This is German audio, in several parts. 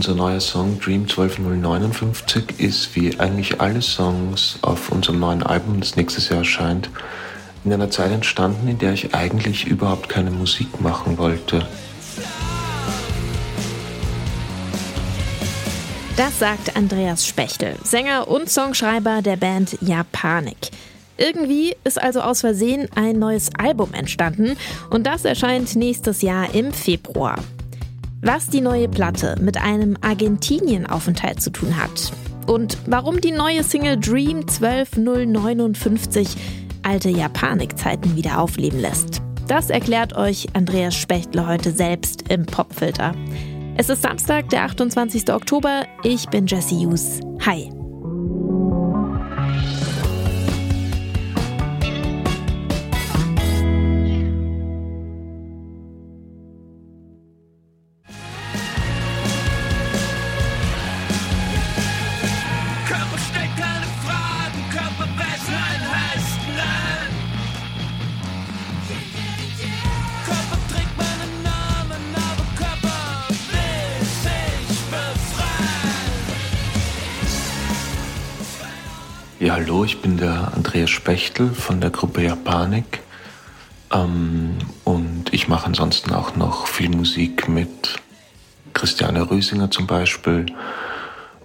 Unser neuer Song Dream 12059 ist wie eigentlich alle Songs auf unserem neuen Album, das nächstes Jahr erscheint, in einer Zeit entstanden, in der ich eigentlich überhaupt keine Musik machen wollte. Das sagt Andreas Spechtel, Sänger und Songschreiber der Band Japanik. Irgendwie ist also aus Versehen ein neues Album entstanden und das erscheint nächstes Jahr im Februar. Was die neue Platte mit einem Argentinien-Aufenthalt zu tun hat und warum die neue Single Dream 12059 alte Japanik-Zeiten wieder aufleben lässt. Das erklärt euch Andreas Spechtler heute selbst im Popfilter. Es ist Samstag, der 28. Oktober. Ich bin Jesse Hughes. Hi. Ja, hallo, ich bin der Andreas Spechtel von der Gruppe Japanik. Ähm, und ich mache ansonsten auch noch viel Musik mit Christiane Rösinger zum Beispiel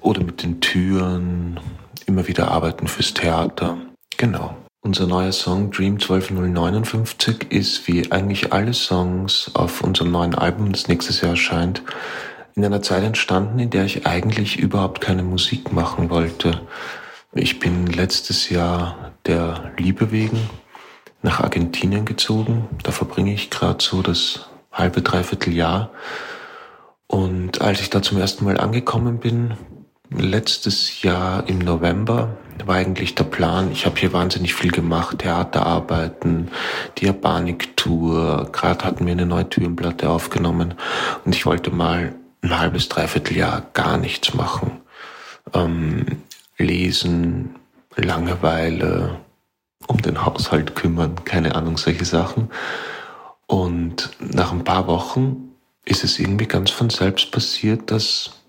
oder mit den Türen, immer wieder arbeiten fürs Theater. Genau. Unser neuer Song Dream 12059 ist wie eigentlich alle Songs auf unserem neuen Album, das nächstes Jahr erscheint, in einer Zeit entstanden, in der ich eigentlich überhaupt keine Musik machen wollte. Ich bin letztes Jahr der Liebe wegen nach Argentinien gezogen. Da verbringe ich gerade so das halbe, dreiviertel Jahr. Und als ich da zum ersten Mal angekommen bin, letztes Jahr im November, war eigentlich der Plan, ich habe hier wahnsinnig viel gemacht, Theaterarbeiten, die Japanik-Tour, gerade hatten wir eine neue Türenplatte aufgenommen und ich wollte mal ein halbes, dreiviertel Jahr gar nichts machen. Ähm, Lesen, Langeweile, um den Haushalt kümmern, keine Ahnung, solche Sachen. Und nach ein paar Wochen ist es irgendwie ganz von selbst passiert, dass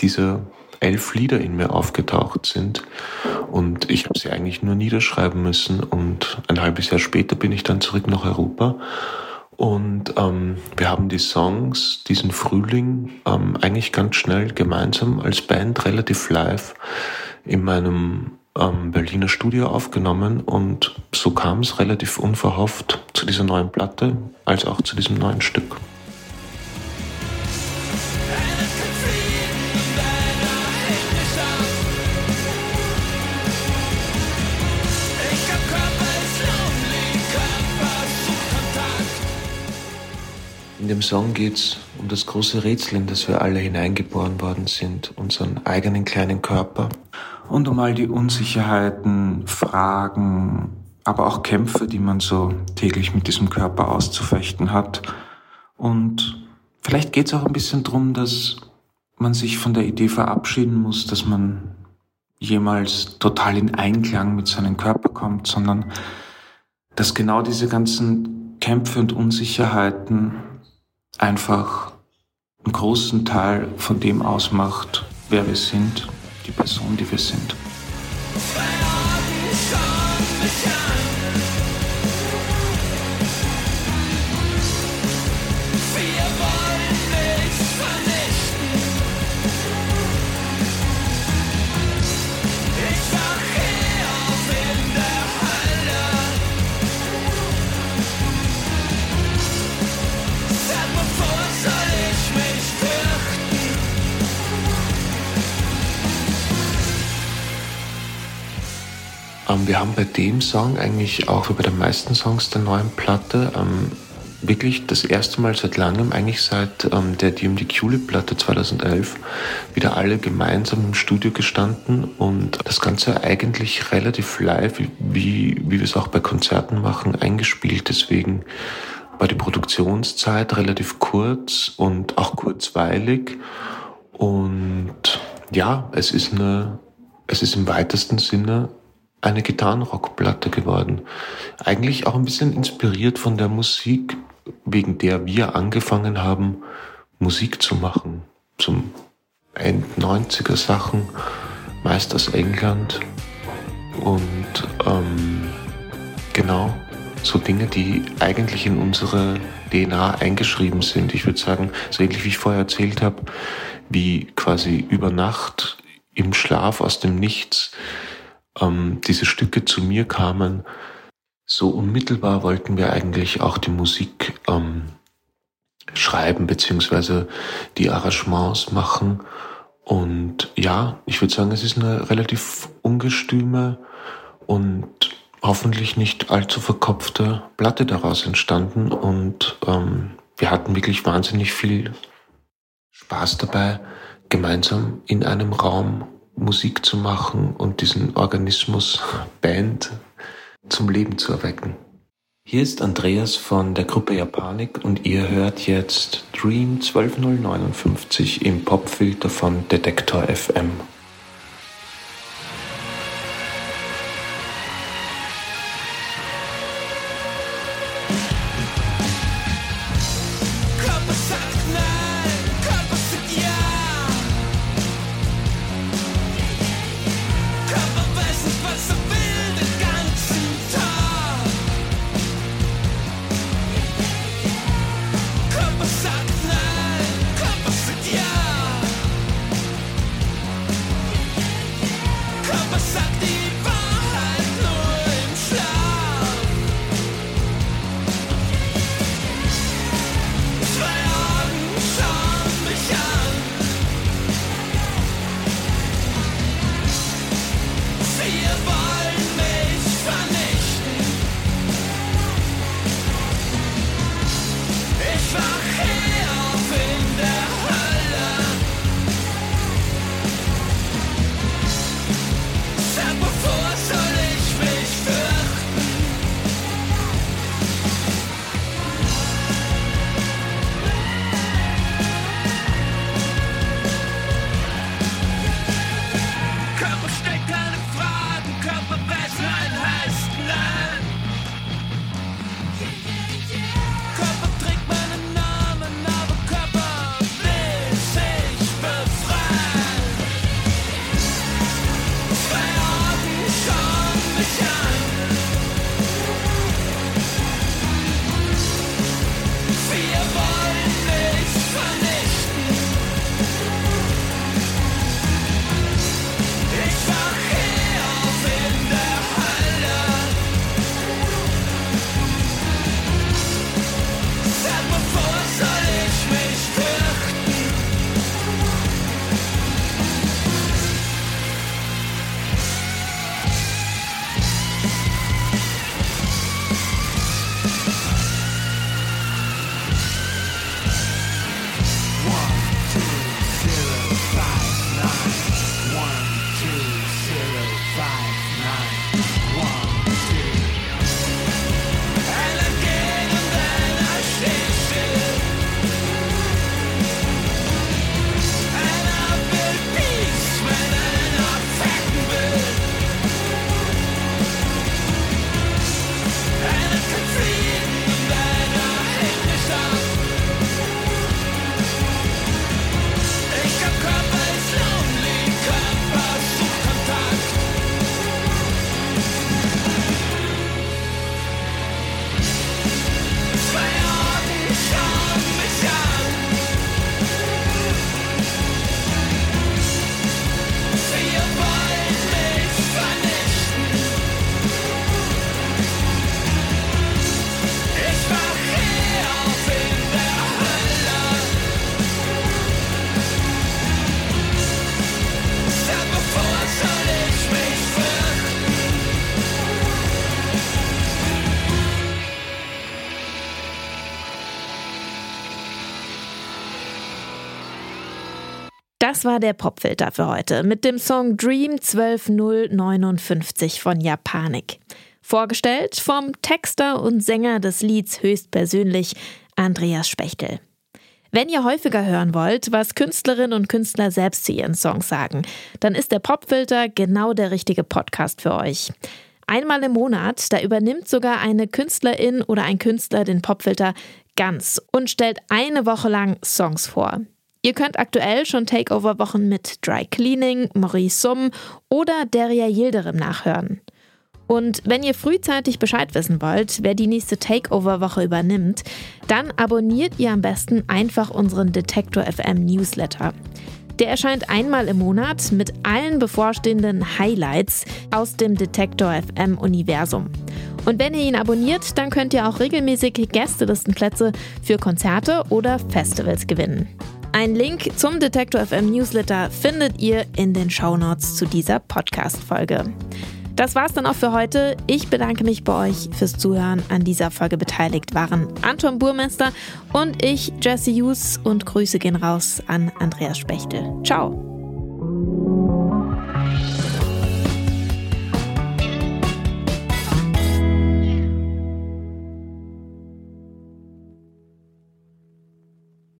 diese elf Lieder in mir aufgetaucht sind. Und ich habe sie eigentlich nur niederschreiben müssen. Und ein halbes Jahr später bin ich dann zurück nach Europa. Und ähm, wir haben die Songs diesen Frühling ähm, eigentlich ganz schnell gemeinsam als Band relativ live in meinem ähm, Berliner Studio aufgenommen und so kam es relativ unverhofft zu dieser neuen Platte als auch zu diesem neuen Stück. In dem Song geht es um das große Rätsel, in das wir alle hineingeboren worden sind, unseren eigenen kleinen Körper und um all die Unsicherheiten, Fragen, aber auch Kämpfe, die man so täglich mit diesem Körper auszufechten hat. Und vielleicht geht es auch ein bisschen drum, dass man sich von der Idee verabschieden muss, dass man jemals total in Einklang mit seinem Körper kommt, sondern dass genau diese ganzen Kämpfe und Unsicherheiten einfach einen großen Teil von dem ausmacht, wer wir sind die Person, die wir sind. Ähm, wir haben bei dem Song eigentlich auch wie bei den meisten Songs der neuen Platte ähm, wirklich das erste Mal seit langem, eigentlich seit ähm, der DMD Culip-Platte 2011, wieder alle gemeinsam im Studio gestanden und das Ganze eigentlich relativ live, wie, wie wir es auch bei Konzerten machen, eingespielt. Deswegen war die Produktionszeit relativ kurz und auch kurzweilig und ja, es ist eine, es ist im weitesten Sinne eine Gitarrenrockplatte geworden. Eigentlich auch ein bisschen inspiriert von der Musik, wegen der wir angefangen haben, Musik zu machen. Zum End-90er Sachen, meist aus England. Und ähm, genau, so Dinge, die eigentlich in unsere DNA eingeschrieben sind. Ich würde sagen, so ähnlich wie ich vorher erzählt habe, wie quasi über Nacht im Schlaf aus dem Nichts ähm, diese Stücke zu mir kamen, so unmittelbar wollten wir eigentlich auch die Musik ähm, schreiben beziehungsweise die Arrangements machen. Und ja, ich würde sagen, es ist eine relativ ungestüme und hoffentlich nicht allzu verkopfte Platte daraus entstanden. Und ähm, wir hatten wirklich wahnsinnig viel Spaß dabei, gemeinsam in einem Raum Musik zu machen und diesen Organismus Band zum Leben zu erwecken. Hier ist Andreas von der Gruppe Japanik und ihr hört jetzt Dream 12059 im Popfilter von Detektor FM. Das war der Popfilter für heute mit dem Song Dream 12059 von Japanik. Vorgestellt vom Texter und Sänger des Lieds höchstpersönlich Andreas Spechtel. Wenn ihr häufiger hören wollt, was Künstlerinnen und Künstler selbst zu ihren Songs sagen, dann ist der Popfilter genau der richtige Podcast für euch. Einmal im Monat, da übernimmt sogar eine Künstlerin oder ein Künstler den Popfilter ganz und stellt eine Woche lang Songs vor. Ihr könnt aktuell schon Takeover-Wochen mit Dry Cleaning, Maurice Summ oder Deria Yildirim nachhören. Und wenn ihr frühzeitig Bescheid wissen wollt, wer die nächste Takeover-Woche übernimmt, dann abonniert ihr am besten einfach unseren Detektor FM Newsletter. Der erscheint einmal im Monat mit allen bevorstehenden Highlights aus dem Detektor FM Universum. Und wenn ihr ihn abonniert, dann könnt ihr auch regelmäßig Gästelistenplätze für Konzerte oder Festivals gewinnen. Ein Link zum Detektor FM Newsletter findet ihr in den Shownotes zu dieser Podcast-Folge. Das war's dann auch für heute. Ich bedanke mich bei euch fürs Zuhören. An dieser Folge beteiligt waren Anton Burmester und ich, Jesse Hughes, und Grüße gehen raus an Andreas Spechtel. Ciao!